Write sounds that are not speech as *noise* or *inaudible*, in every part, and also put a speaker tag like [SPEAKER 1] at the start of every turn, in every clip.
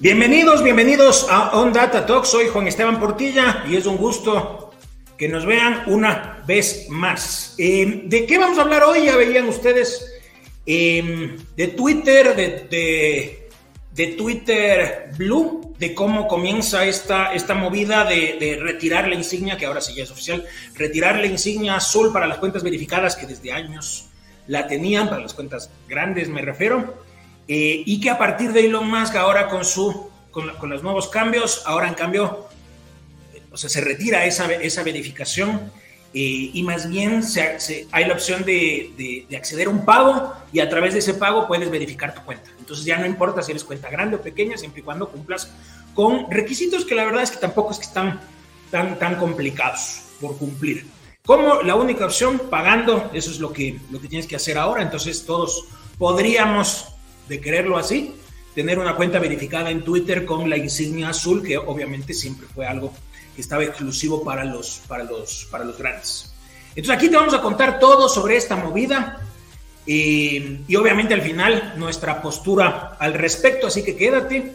[SPEAKER 1] Bienvenidos, bienvenidos a On Data Talk. Soy Juan Esteban Portilla y es un gusto que nos vean una vez más. Eh, ¿De qué vamos a hablar hoy? Ya veían ustedes eh, de Twitter, de, de, Twitter Blue, de cómo comienza esta, esta movida de, de, retirar la insignia, que ahora sí ya es oficial, retirar la insignia azul para las cuentas verificadas que desde años la tenían, para las cuentas grandes me refiero. Eh, y que a partir de Elon Musk ahora con, su, con, los nuevos cambios, ahora en cambio, o sea, se retira esa, esa verificación eh, y más bien se, hay la opción de, de, acceder a un pago y a través de ese pago puedes verificar tu cuenta. Entonces ya no importa si eres cuenta grande o pequeña, siempre y cuando cumplas con requisitos que la verdad es que tampoco es que están tan, tan complicados por cumplir. Como la única opción, pagando, eso es lo que, lo que tienes que hacer ahora. Entonces todos podríamos de quererlo así, tener una cuenta verificada en Twitter con la insignia azul, que obviamente siempre fue algo que estaba exclusivo para los, para los, para los grandes. Entonces aquí te vamos a contar todo sobre esta movida eh, y obviamente al final nuestra postura al respecto, así que quédate,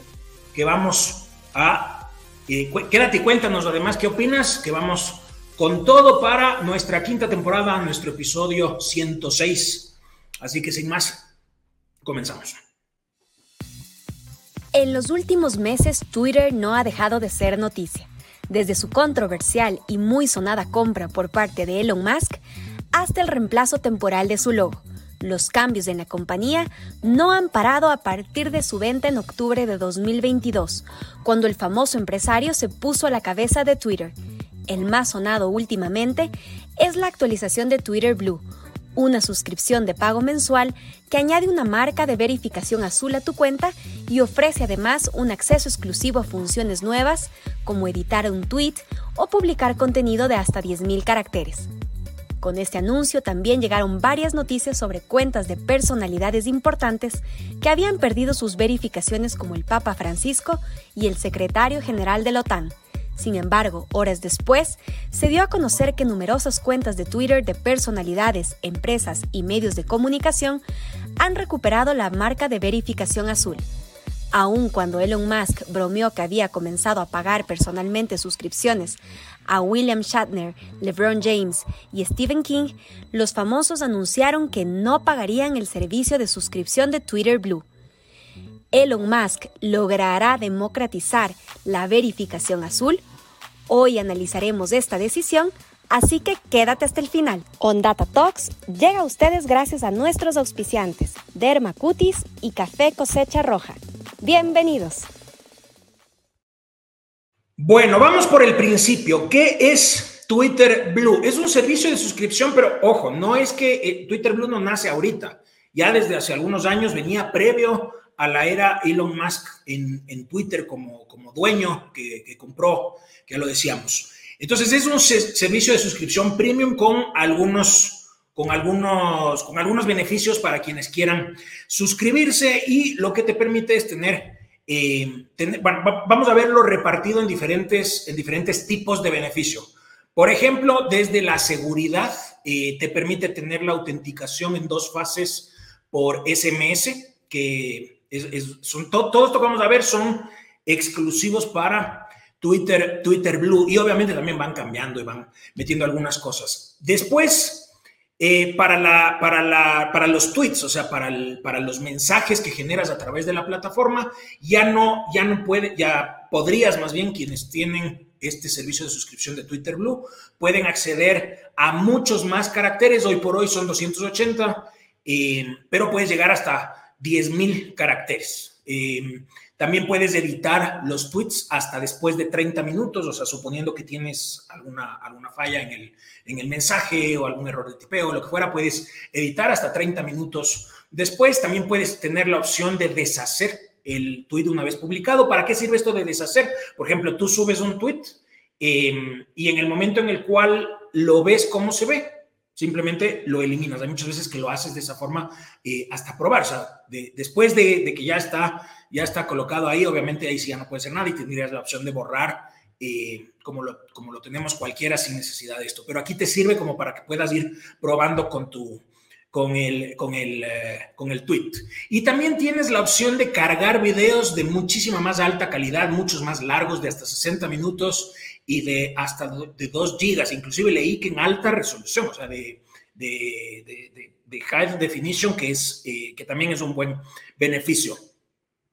[SPEAKER 1] que vamos a, eh, quédate y cuéntanos además qué opinas, que vamos con todo para nuestra quinta temporada, nuestro episodio 106. Así que sin más, comenzamos.
[SPEAKER 2] En los últimos meses, Twitter no ha dejado de ser noticia. Desde su controversial y muy sonada compra por parte de Elon Musk hasta el reemplazo temporal de su logo. Los cambios en la compañía no han parado a partir de su venta en octubre de 2022, cuando el famoso empresario se puso a la cabeza de Twitter. El más sonado últimamente es la actualización de Twitter Blue, una suscripción de pago mensual que añade una marca de verificación azul a tu cuenta y ofrece además un acceso exclusivo a funciones nuevas como editar un tweet o publicar contenido de hasta 10.000 caracteres. Con este anuncio también llegaron varias noticias sobre cuentas de personalidades importantes que habían perdido sus verificaciones como el Papa Francisco y el secretario general de la OTAN, sin embargo, horas después, se dio a conocer que numerosas cuentas de Twitter de personalidades, empresas y medios de comunicación han recuperado la marca de verificación azul. Aun cuando Elon Musk bromeó que había comenzado a pagar personalmente suscripciones a William Shatner, LeBron James y Stephen King, los famosos anunciaron que no pagarían el servicio de suscripción de Twitter Blue. Elon Musk logrará democratizar la verificación azul? Hoy analizaremos esta decisión, así que quédate hasta el final. On Data Talks llega a ustedes gracias a nuestros auspiciantes, Derma Cutis y Café Cosecha Roja. Bienvenidos.
[SPEAKER 1] Bueno, vamos por el principio. ¿Qué es Twitter Blue? Es un servicio de suscripción, pero ojo, no es que eh, Twitter Blue no nace ahorita. Ya desde hace algunos años venía previo a la era Elon Musk en, Twitter como, como dueño que, compró, que ya lo decíamos. Entonces es un servicio de suscripción premium con algunos, con, algunos, con algunos beneficios para quienes quieran suscribirse y lo que te permite es tener, eh, vamos a verlo repartido en diferentes, en diferentes tipos de beneficio. Por ejemplo, desde la seguridad, eh, te permite tener la autenticación en dos fases por SMS, que son todo, esto que vamos a ver son exclusivos para Twitter, Twitter Blue y obviamente también van cambiando y van metiendo algunas cosas. Después, eh, para, la, para, la, para los tweets, o sea, para, para los mensajes que generas a través de la plataforma, ya no, ya no puede, ya podrías más bien quienes tienen este servicio de suscripción de Twitter Blue, pueden acceder a muchos más caracteres, hoy por hoy son 280, eh, pero puedes llegar hasta 10.000 caracteres. Em, también puedes editar los tweets hasta después de 30 minutos, o sea, suponiendo que tienes alguna, alguna falla en el, en el mensaje o algún error de tipeo lo que fuera, puedes editar hasta 30 minutos. Después también puedes tener la opción de deshacer el tweet una vez publicado. ¿Para qué sirve esto de deshacer? Por ejemplo, tú subes un tweet em, y en el momento en el cual lo ves cómo se ve, simplemente lo eliminas. Hay muchas veces que lo haces de esa forma eh, hasta probar. O sea, después de, que ya está, ya está colocado ahí, obviamente ahí sí ya no puede ser nada y tendrías la opción de borrar eh, como, lo, como lo tenemos cualquiera sin necesidad de esto. Pero aquí te sirve como para que puedas ir probando con tu, con el, con, el, eh, con el tweet. Y también tienes la opción de cargar videos de muchísima más alta calidad, muchos más largos, de hasta 60 minutos y de hasta de 2 gigas. Inclusive leí que en alta resolución, o sea, de, de, de, high definition, que, es, eh, que también es un buen beneficio.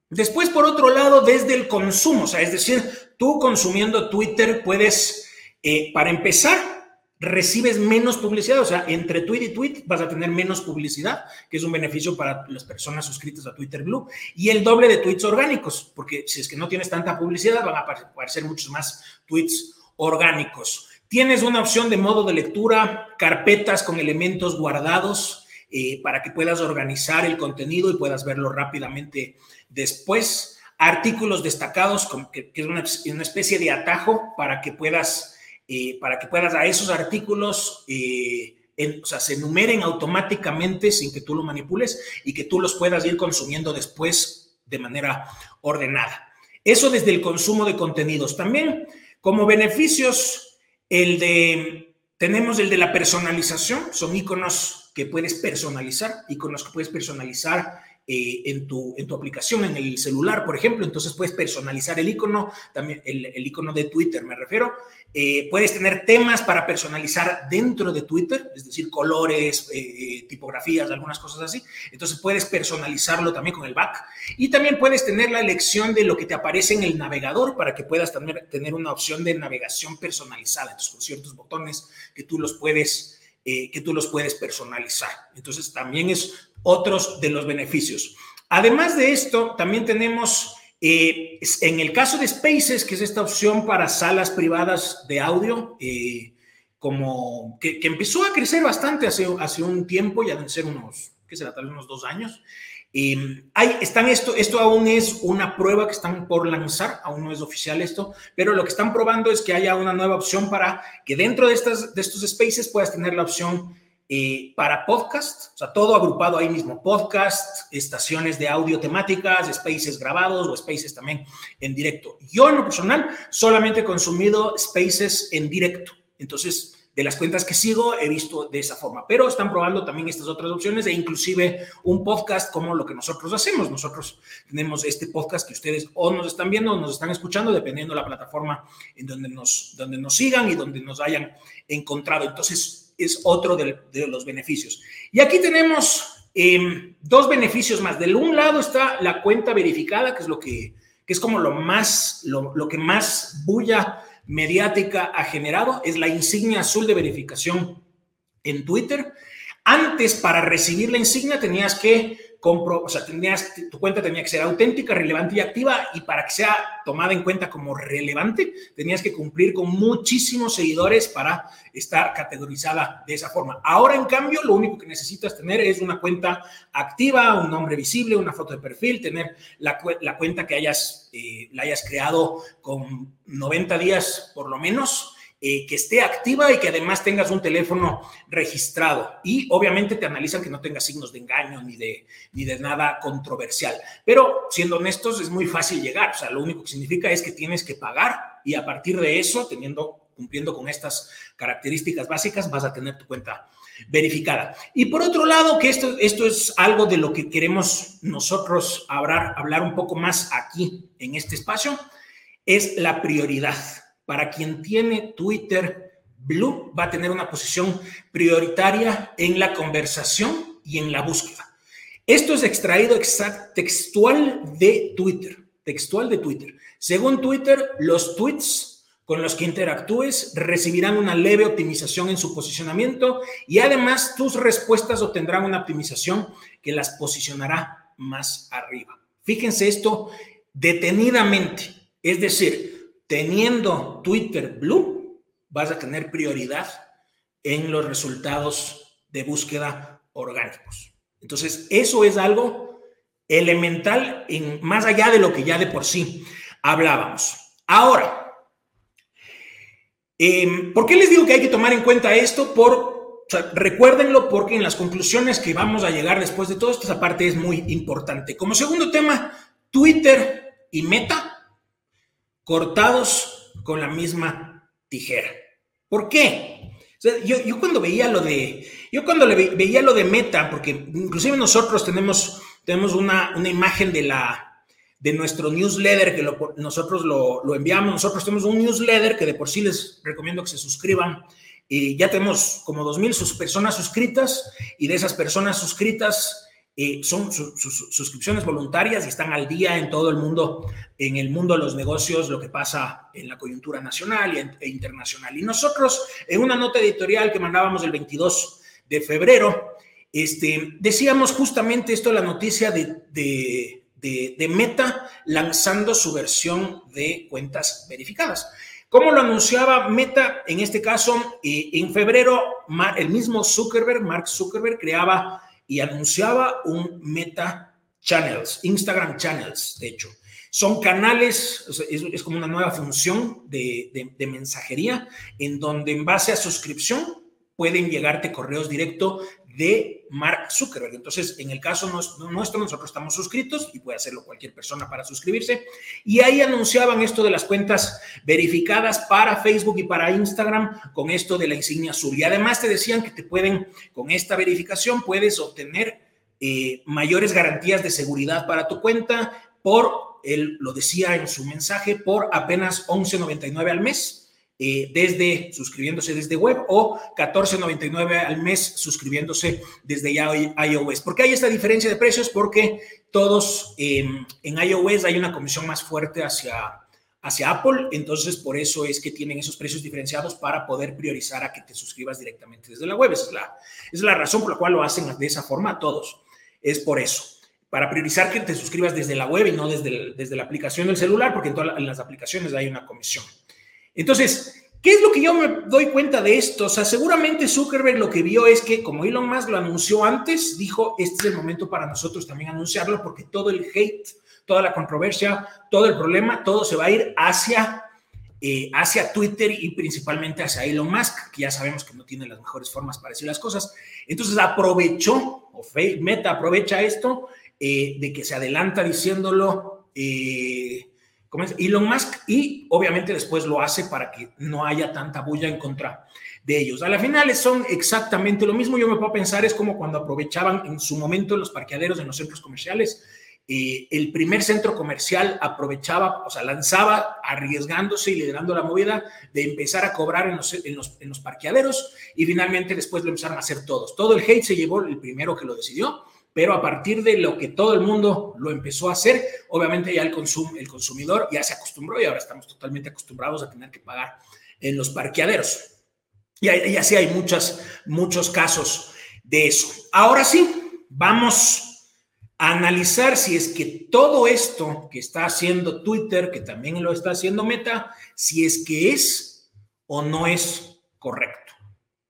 [SPEAKER 1] Después, por otro lado, desde el consumo, o sea, es decir, tú consumiendo Twitter puedes, eh, para empezar, recibes menos publicidad, o sea, entre tweet y tweet vas a tener menos publicidad, que es un beneficio para las personas suscritas a Twitter Blue, y el doble de tweets orgánicos, porque si es que no tienes tanta publicidad, van a aparecer muchos más tweets orgánicos. Tienes una opción de modo de lectura, carpetas con elementos guardados eh, para que puedas organizar el contenido y puedas verlo rápidamente después. Artículos destacados, que, es una, una especie de atajo para que puedas eh, para que puedas a esos artículos, eh, o sea, se enumeren automáticamente sin que tú lo manipules y que tú los puedas ir consumiendo después de manera ordenada. Eso desde el consumo de contenidos. También como beneficios, el de, tenemos el de la personalización, son iconos que puedes personalizar, iconos que puedes personalizar eh, en, tu, en tu aplicación, en el celular, por ejemplo. Entonces puedes personalizar el icono, también el, el icono de Twitter, me refiero. Eh, puedes tener temas para personalizar dentro de Twitter, es decir, colores, eh, tipografías, algunas cosas así. Entonces puedes personalizarlo también con el back. Y también puedes tener la elección de lo que te aparece en el navegador para que puedas tener, tener una opción de navegación personalizada, entonces con ciertos botones que tú los puedes, que tú los puedes personalizar. Entonces también es otros de los beneficios. Además de esto, también tenemos, eh, en el caso de Spaces, que es esta opción para salas privadas de audio, eh, como que, empezó a crecer bastante hace, hace un tiempo, ya deben ser unos, ¿qué será? Tal vez unos dos años. Eh, hay, están esto, esto aún es una prueba que están por lanzar, aún no es oficial esto, pero lo que están probando es que haya una nueva opción para que dentro de, estas, de estos spaces puedas tener la opción eh, para podcast, o sea, todo agrupado ahí mismo, podcast, estaciones de audio temáticas, spaces grabados o spaces también en directo. Yo en lo personal solamente he consumido spaces en directo, entonces de las cuentas que sigo he visto de esa forma, pero están probando también estas otras opciones e inclusive un podcast como lo que nosotros hacemos. Nosotros tenemos este podcast que ustedes o nos están viendo o nos están escuchando, dependiendo de la plataforma en donde nos, donde nos sigan y donde nos hayan encontrado. Entonces, es otro de, los beneficios. Y aquí tenemos em, dos beneficios más. Del un lado está la cuenta verificada, que es lo que, es como lo más, lo, lo que más bulla mediática ha generado, es la insignia azul de verificación en Twitter. Antes, para recibir la insignia, tenías que compro, o sea, tenías, tu cuenta tenía que ser auténtica, relevante y activa, y para que sea tomada en cuenta como relevante, tenías que cumplir con muchísimos seguidores para estar categorizada de esa forma. Ahora, en cambio, lo único que necesitas tener es una cuenta activa, un nombre visible, una foto de perfil, tener la, cuenta que hayas, eh, la hayas creado con 90 días por lo menos eh, que esté activa y que además tengas un teléfono registrado. Y obviamente te analizan que no tengas signos de engaño ni de, ni de nada controversial. Pero siendo honestos, es muy fácil llegar. O sea, lo único que significa es que tienes que pagar y a partir de eso, teniendo, cumpliendo con estas características básicas, vas a tener tu cuenta verificada. Y por otro lado, que esto, esto es algo de lo que queremos nosotros hablar, hablar un poco más aquí en este espacio, es la prioridad para quien tiene Twitter Blue, va a tener una posición prioritaria en la conversación y en la búsqueda. Esto es extraído textual de Twitter, textual de Twitter. Según Twitter, los tweets con los que interactúes recibirán una leve optimización en su posicionamiento y además tus respuestas obtendrán una optimización que las posicionará más arriba. Fíjense esto detenidamente, es decir, teniendo Twitter Blue, vas a tener prioridad en los resultados de búsqueda orgánicos. Entonces, eso es algo elemental, en, más allá de lo que ya de por sí hablábamos. Ahora, em, ¿por qué les digo que hay que tomar en cuenta esto? Por recuérdenlo porque en las conclusiones que vamos a llegar después de todo esto, esa parte es muy importante. Como segundo tema, Twitter y Meta cortados con la misma tijera. ¿Por qué? yo, cuando veía lo de, yo cuando le veía lo de Meta, porque inclusive nosotros tenemos, tenemos una, una imagen de la, de nuestro newsletter, que nosotros lo, lo, enviamos. Nosotros tenemos un newsletter que de por sí les recomiendo que se suscriban. Y ya tenemos como 2.000 personas suscritas y de esas personas suscritas eh, son sus suscripciones voluntarias y están al día en todo el mundo, en el mundo de los negocios, lo que pasa en la coyuntura nacional e internacional. Y nosotros, en una nota editorial que mandábamos el 22 de febrero, este, decíamos justamente esto, la noticia de, de, de, Meta lanzando su versión de cuentas verificadas. ¿Cómo lo anunciaba Meta? En este caso, eh, en febrero, el mismo Zuckerberg, Mark Zuckerberg, creaba y anunciaba un Meta Channels, Instagram Channels, de hecho. Son canales, es, como una nueva función de, de, mensajería en donde en base a suscripción pueden llegarte correos directos de Mark Zuckerberg. Entonces, en el caso nuestro, nosotros estamos suscritos y puede hacerlo cualquier persona para suscribirse. Y ahí anunciaban esto de las cuentas verificadas para Facebook y para Instagram con esto de la insignia azul. Y además te decían que te pueden, con esta verificación, puedes obtener eh, mayores garantías de seguridad para tu cuenta por, él lo decía en su mensaje, por apenas 11.99 al mes eh, desde suscribiéndose desde web o 14.99 al mes suscribiéndose desde iOS. ¿Por qué hay esta diferencia de precios? Porque todos em, en iOS hay una comisión más fuerte hacia, hacia Apple, entonces por eso es que tienen esos precios diferenciados para poder priorizar a que te suscribas directamente desde la web. Es la, es la razón por la cual lo hacen de esa forma todos. Es por eso para priorizar que te suscribas desde la web y no desde, desde la aplicación del celular, porque en todas las aplicaciones hay una comisión. Entonces, ¿qué es lo que yo me doy cuenta de esto? O sea, seguramente Zuckerberg lo que vio es que como Elon Musk lo anunció antes, dijo, este es el momento para nosotros también anunciarlo porque todo el hate, toda la controversia, todo el problema, todo se va a ir hacia, eh, hacia Twitter y principalmente hacia Elon Musk, que ya sabemos que no tiene las mejores formas para decir las cosas. Entonces aprovechó, o Meta aprovecha esto, eh, de que se adelanta diciéndolo. Eh, como es Elon Musk y obviamente después lo hace para que no haya tanta bulla en contra de ellos. A la final son exactamente lo mismo. Yo me puedo pensar, es como cuando aprovechaban en su momento los parqueaderos en los centros comerciales. Eh, el primer centro comercial aprovechaba, o sea, lanzaba arriesgándose y liderando la movida de empezar a cobrar en los, en los, en los parqueaderos y finalmente después lo empezaron a hacer todos. Todo el hate se llevó el primero que lo decidió pero a partir de lo que todo el mundo lo empezó a hacer, obviamente ya el, el consumidor ya se acostumbró y ahora estamos totalmente acostumbrados a tener que pagar en los parqueaderos. Y, así hay muchas, muchos casos de eso. Ahora sí, vamos a analizar si es que todo esto que está haciendo Twitter, que también lo está haciendo Meta, si es que es o no es correcto.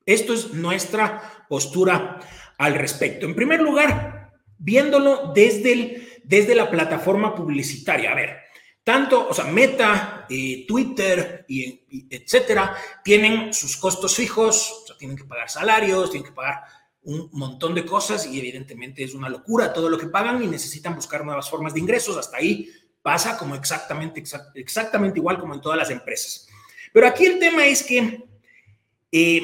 [SPEAKER 1] Esto es nuestra postura al respecto. En primer lugar, viéndolo desde, el, desde la plataforma publicitaria. A ver, tanto, o sea, Meta, eh, Twitter, y, etcétera, tienen sus costos fijos, o sea, tienen que pagar salarios, tienen que pagar un montón de cosas y evidentemente es una locura todo lo que pagan y necesitan buscar nuevas formas de ingresos. Hasta ahí pasa como exactamente, exactamente igual como en todas las empresas. Pero aquí el tema es que eh,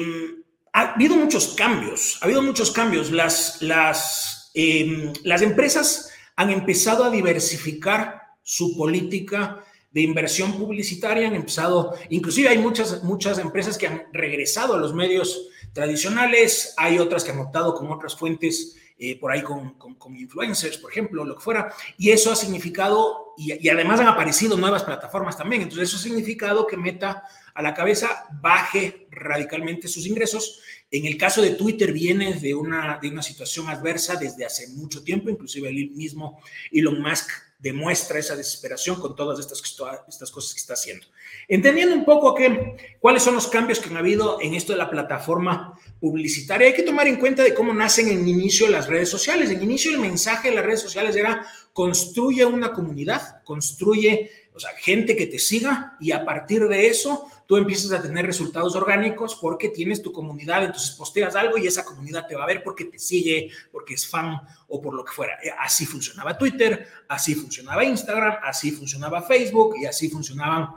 [SPEAKER 1] ha habido muchos cambios, ha habido muchos cambios. Las, las, em, las empresas han empezado a diversificar su política de inversión publicitaria, han empezado, inclusive hay muchas, muchas empresas que han regresado a los medios tradicionales, hay otras que han optado con otras fuentes, eh, por ahí con, con, influencers, por ejemplo, lo que fuera, y eso ha significado, y, y además han aparecido nuevas plataformas también, entonces eso ha significado que Meta a la cabeza baje radicalmente sus ingresos. En el caso de Twitter viene de una, de una situación adversa desde hace mucho tiempo, inclusive el mismo Elon Musk demuestra esa desesperación con todas estas, estas cosas que está haciendo. Entendiendo un poco que, cuáles son los cambios que han habido en esto de la plataforma publicitaria, hay que tomar en cuenta de cómo nacen en inicio las redes sociales. En inicio el mensaje de las redes sociales era construye una comunidad, construye o sea, gente que te siga y a partir de eso tú empiezas a tener resultados orgánicos porque tienes tu comunidad, entonces posteas algo y esa comunidad te va a ver porque te sigue, porque es fan o por lo que fuera. Eh, así funcionaba Twitter, así funcionaba Instagram, así funcionaba Facebook y así funcionaban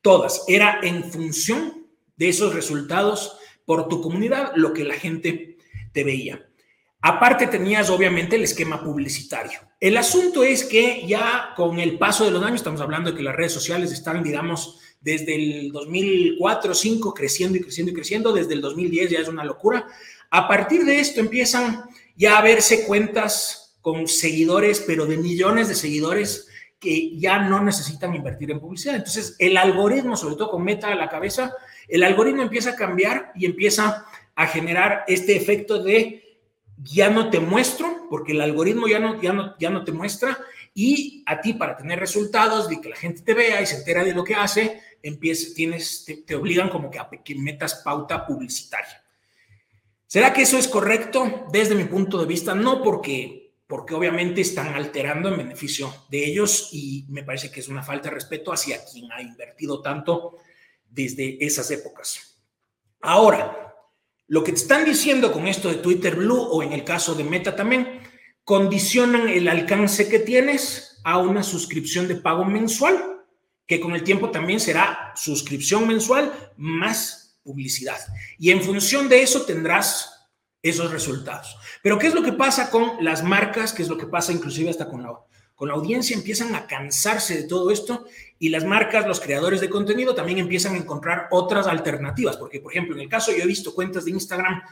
[SPEAKER 1] todas. Era en función de esos resultados por tu comunidad lo que la gente te veía. Aparte tenías obviamente el esquema publicitario. El asunto es que ya con el paso de los años, estamos hablando de que las redes sociales están, digamos, desde el 2004 2005 creciendo y creciendo y creciendo, desde el 2010 ya es una locura. A partir de esto empiezan ya a verse cuentas con seguidores, pero de millones de seguidores que ya no necesitan invertir en publicidad. Entonces, el algoritmo, sobre todo con Meta a la cabeza, el algoritmo empieza a cambiar y empieza a generar este efecto de ya no te muestro, porque el algoritmo ya no, ya no, ya no te muestra, y a ti para tener resultados, de que la gente te vea y se entera de lo que hace, empieza, tienes, te, obligan como que a que metas pauta publicitaria. ¿Será que eso es correcto? Desde mi punto de vista, no porque, porque obviamente están alterando en beneficio de ellos y me parece que es una falta de respeto hacia quien ha invertido tanto desde esas épocas. Ahora, lo que te están diciendo con esto de Twitter Blue o en el caso de Meta también, condicionan el alcance que tienes a una suscripción de pago mensual, que con el tiempo también será suscripción mensual más publicidad. Y en función de eso tendrás esos resultados. Pero ¿qué es lo que pasa con las marcas? ¿Qué es lo que pasa inclusive hasta con la con la audiencia empiezan a cansarse de todo esto y las marcas, los creadores de contenido también empiezan a encontrar otras alternativas, porque por ejemplo, en el caso yo he visto cuentas de Instagram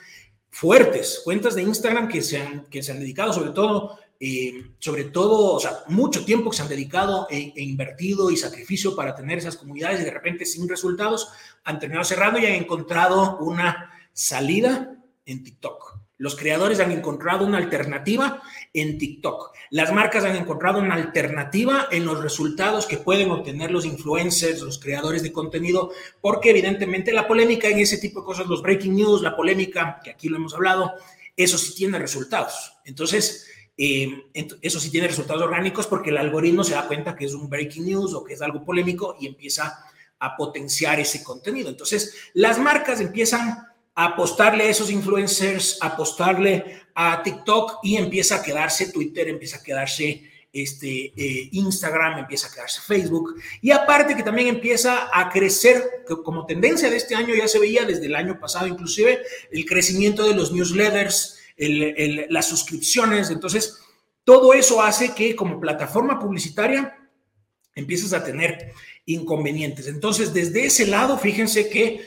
[SPEAKER 1] fuertes, cuentas de Instagram que se han, que se han dedicado sobre todo, eh, sobre todo, o sea, mucho tiempo que se han dedicado e, e, invertido y sacrificio para tener esas comunidades y de repente sin resultados han terminado cerrando y han encontrado una salida en TikTok. Los creadores han encontrado una alternativa en TikTok. Las marcas han encontrado una alternativa en los resultados que pueden obtener los influencers, los creadores de contenido, porque evidentemente la polémica en ese tipo de cosas, los breaking news, la polémica, que aquí lo hemos hablado, eso sí tiene resultados. Entonces, eh, eso sí tiene resultados orgánicos porque el algoritmo se da cuenta que es un breaking news o que es algo polémico y empieza a potenciar ese contenido. Entonces, las marcas empiezan apostarle a esos influencers, apostarle a TikTok y empieza a quedarse Twitter, empieza a quedarse este, eh, Instagram, empieza a quedarse Facebook. Y aparte que también empieza a crecer, como tendencia de este año ya se veía desde el año pasado inclusive, el crecimiento de los newsletters, las suscripciones. Entonces, todo eso hace que como plataforma publicitaria empieces a tener inconvenientes. Entonces, desde ese lado, fíjense que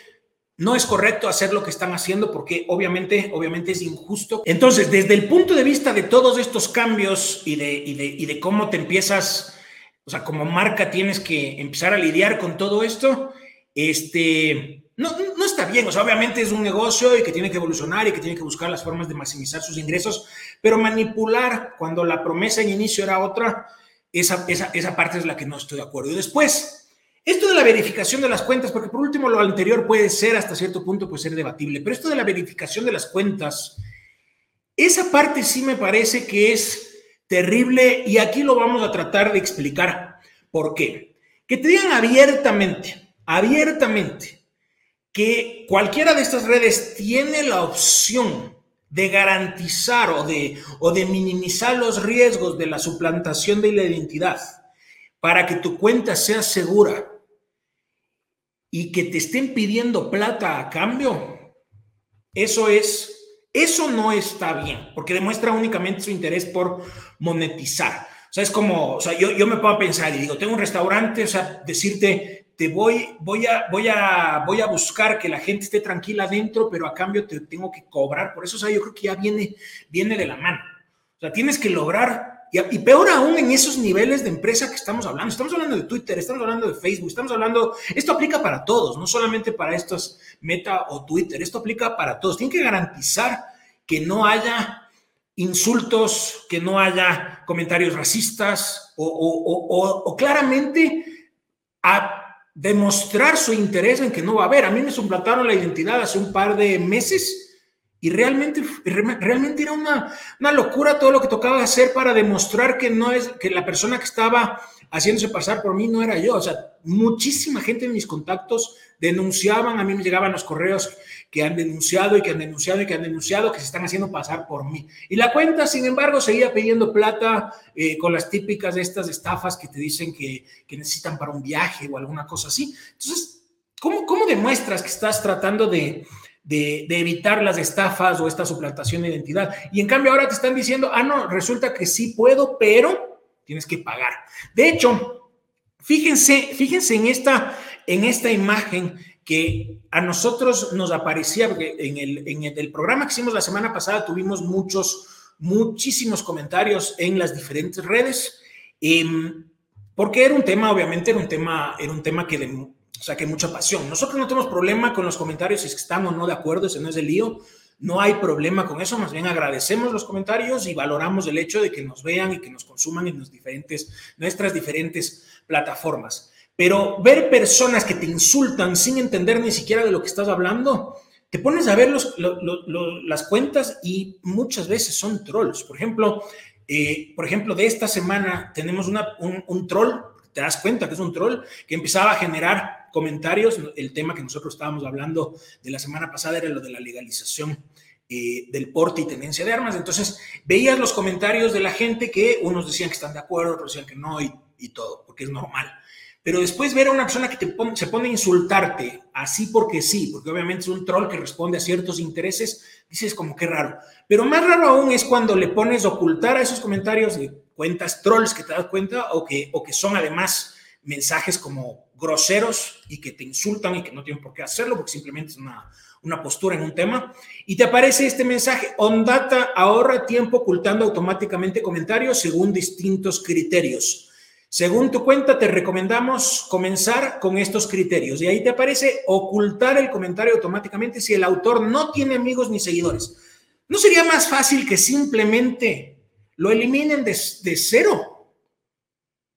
[SPEAKER 1] no es correcto hacer lo que están haciendo porque obviamente, obviamente es injusto. Entonces, desde el punto de vista de todos estos cambios y de, cómo te empiezas, o sea, como marca tienes que empezar a lidiar con todo esto, este, no, no está bien. O sea, obviamente es un negocio y que tiene que evolucionar y que tiene que buscar las formas de maximizar sus ingresos, pero manipular cuando la promesa en inicio era otra, esa, esa, esa parte es la que no estoy de acuerdo. Y después, esto de la verificación de las cuentas, porque por último lo anterior puede ser hasta cierto punto puede ser debatible, pero esto de la verificación de las cuentas, esa parte sí me parece que es terrible y aquí lo vamos a tratar de explicar. ¿Por qué? Que te digan abiertamente, abiertamente, que cualquiera de estas redes tiene la opción de garantizar o de, o de minimizar los riesgos de la suplantación de la identidad para que tu cuenta sea segura y que te estén pidiendo plata a cambio, eso es, eso no está bien, porque demuestra únicamente su interés por monetizar. O sea, es como, o sea, yo, yo me puedo pensar y digo, tengo un restaurante, o sea, decirte, te voy, voy a, voy a, voy a buscar que la gente esté tranquila adentro, pero a cambio te tengo que cobrar. Por eso, o sea, yo creo que ya viene, viene de la mano. O sea, tienes que lograr y, peor aún en esos niveles de empresa que estamos hablando. Estamos hablando de Twitter, estamos hablando de Facebook, estamos hablando, esto aplica para todos, no solamente para estos Meta o Twitter, esto aplica para todos. Tienen que garantizar que no haya insultos, que no haya comentarios racistas o, claramente a demostrar su interés en que no va a haber. A mí me suplantaron la identidad hace un par de meses y realmente, realmente era una, una, locura todo lo que tocaba hacer para demostrar que no es, que la persona que estaba haciéndose pasar por mí no era yo. O sea, muchísima gente en mis contactos denunciaban, a mí me llegaban los correos que han denunciado y que han denunciado y que han denunciado que se están haciendo pasar por mí. Y la cuenta, sin embargo, seguía pidiendo plata eh, con las típicas de estas estafas que te dicen que, que necesitan para un viaje o alguna cosa así. Entonces, ¿cómo, cómo demuestras que estás tratando de de, evitar las estafas o esta suplantación de identidad. Y en cambio ahora te están diciendo, ah, no, resulta que sí puedo, pero tienes que pagar. De hecho, fíjense, fíjense en esta, en esta imagen que a nosotros nos aparecía, porque en el, en el programa que hicimos la semana pasada tuvimos muchos, muchísimos comentarios en las diferentes redes, em, porque era un tema, obviamente, era un tema, era un tema que o sea, que mucha pasión. Nosotros no tenemos problema con los comentarios si es que estamos no de acuerdo, ese no es el lío. No hay problema con eso, más bien agradecemos los comentarios y valoramos el hecho de que nos vean y que nos consuman en los diferentes, nuestras diferentes plataformas. Pero ver personas que te insultan sin entender ni siquiera de lo que estás hablando, te pones a ver los, las cuentas y muchas veces son trolls. Por ejemplo, eh, por ejemplo, de esta semana tenemos una, un, un troll, te das cuenta que es un troll, que empezaba a generar comentarios. El tema que nosotros estábamos hablando de la semana pasada era lo de la legalización eh, del porte y tenencia de armas. Entonces, veías los comentarios de la gente que unos decían que están de acuerdo, otros decían que no y, todo, porque es normal. Pero después ver a una persona que te se pone a insultarte así porque sí, porque obviamente es un troll que responde a ciertos intereses, dices como que raro. Pero más raro aún es cuando le pones ocultar a esos comentarios de cuentas trolls que te das cuenta o que, o que son además mensajes como groseros y que te insultan y que no tienen por qué hacerlo porque simplemente es una, una postura en un tema. Y te aparece este mensaje, OnData ahorra tiempo ocultando automáticamente comentarios según distintos criterios. Según tu cuenta, te recomendamos comenzar con estos criterios. Y ahí te aparece ocultar el comentario automáticamente si el autor no tiene amigos ni seguidores. ¿No sería más fácil que simplemente lo eliminen de, de cero?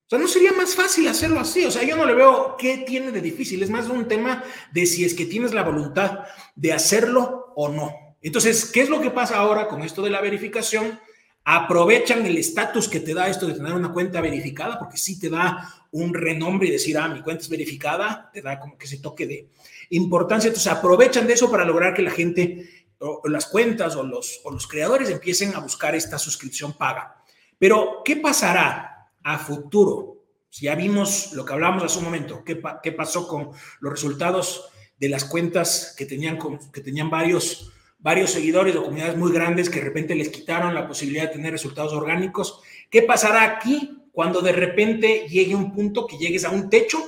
[SPEAKER 1] O sea, ¿no sería más fácil hacerlo así? O sea, yo no le veo qué tiene de difícil. Es más un tema de si es que tienes la voluntad de hacerlo o no. Entonces, ¿qué es lo que pasa ahora con esto de la verificación? Aprovechan el estatus que te da esto de tener una cuenta verificada, porque sí te da un renombre y decir, ah, mi cuenta es verificada, te da como que ese toque de importancia. Entonces, aprovechan de eso para lograr que la gente, o, las cuentas o los, o los creadores empiecen a buscar esta suscripción paga. Pero, ¿qué pasará? A futuro. Ya vimos lo que hablábamos hace un momento, qué, qué pasó con los resultados de las cuentas que tenían, que tenían varios, varios seguidores o comunidades muy grandes que de repente les quitaron la posibilidad de tener resultados orgánicos. ¿Qué pasará aquí cuando de repente llegue un punto que llegues a un techo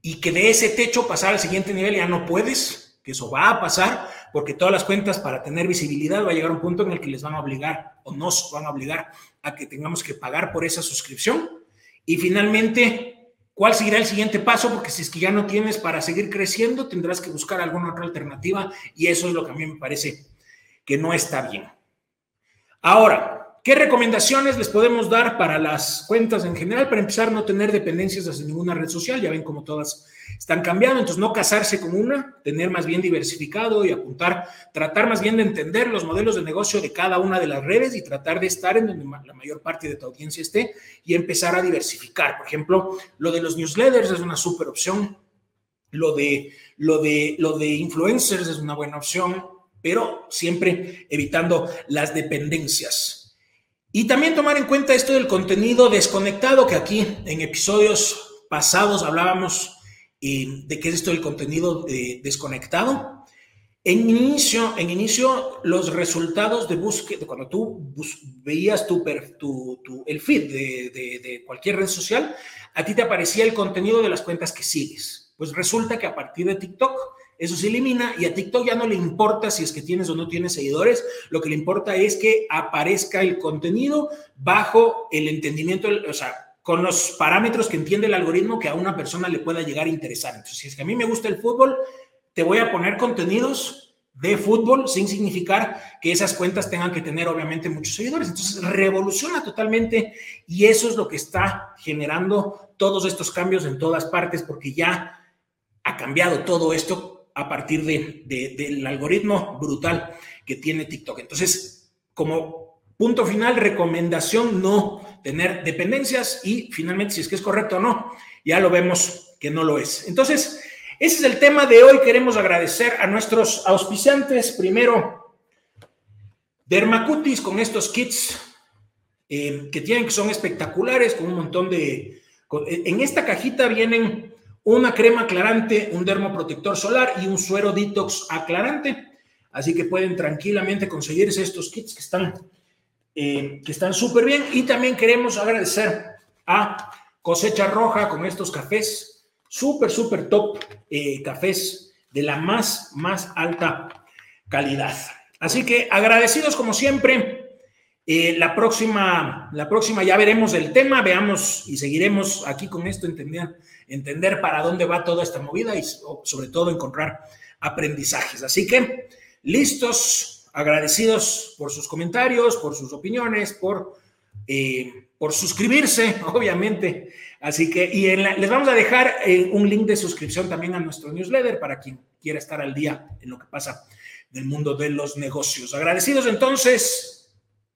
[SPEAKER 1] y que de ese techo pasar al siguiente nivel ya no puedes? Que eso va a pasar porque todas las cuentas para tener visibilidad va a llegar a un punto en el que les van a obligar o nos van a obligar a que tengamos que pagar por esa suscripción. Y finalmente, ¿cuál seguirá el siguiente paso? Porque si es que ya no tienes para seguir creciendo, tendrás que buscar alguna otra alternativa y eso es lo que a mí me parece que no está bien. Ahora, ¿Qué recomendaciones les podemos dar para las cuentas en general? Para empezar, no tener dependencias hacia ninguna red social. Ya ven cómo todas están cambiando. Entonces, no casarse con una, tener más bien diversificado y apuntar, tratar más bien de entender los modelos de negocio de cada una de las redes y tratar de estar en donde la mayor parte de tu audiencia esté y empezar a diversificar. Por ejemplo, lo de los newsletters es una súper opción. Lo de, lo, de, lo de influencers es una buena opción, pero siempre evitando las dependencias. Y también tomar en cuenta esto del contenido desconectado, que aquí en episodios pasados hablábamos eh, de qué es esto del contenido eh, desconectado. En inicio, en inicio, los resultados de búsqueda, cuando tú veías tu, tu, el feed de, de cualquier red social, a ti te aparecía el contenido de las cuentas que sigues. Pues resulta que a partir de TikTok eso se elimina y a TikTok ya no le importa si es que tienes o no tienes seguidores, lo que le importa es que aparezca el contenido bajo el entendimiento, o sea, con los parámetros que entiende el algoritmo que a una persona le pueda llegar a interesar. Entonces, si es que a mí me gusta el fútbol, te voy a poner contenidos de fútbol sin significar que esas cuentas tengan que tener obviamente muchos seguidores. Entonces, revoluciona totalmente y eso es lo que está generando todos estos cambios en todas partes porque ya ha cambiado todo esto a partir de, del algoritmo brutal que tiene TikTok. Entonces, como punto final, recomendación no tener dependencias y finalmente si es que es correcto o no, ya lo vemos que no lo es. Entonces, ese es el tema de hoy. Queremos agradecer a nuestros auspiciantes. Primero, Dermacutis con estos kits eh, que tienen, que son espectaculares, con un montón de... en esta cajita vienen una crema aclarante, un dermoprotector solar y un suero detox aclarante. Así que pueden tranquilamente conseguirse estos kits que están eh, que están súper bien. Y también queremos agradecer a Cosecha Roja con estos cafés súper, súper top, eh, cafés de la más, más alta calidad. Así que agradecidos como siempre. Eh, la, próxima, la próxima ya veremos el tema, veamos y seguiremos aquí con esto, entender, entender para dónde va toda esta movida y sobre todo encontrar aprendizajes. Así que listos, agradecidos por sus comentarios, por sus opiniones, por, eh, por suscribirse, *laughs* obviamente. Así que, y les vamos a dejar eh, un link de suscripción también a nuestro newsletter para quien quiera estar al día en lo que pasa en el mundo de los negocios. Agradecidos entonces,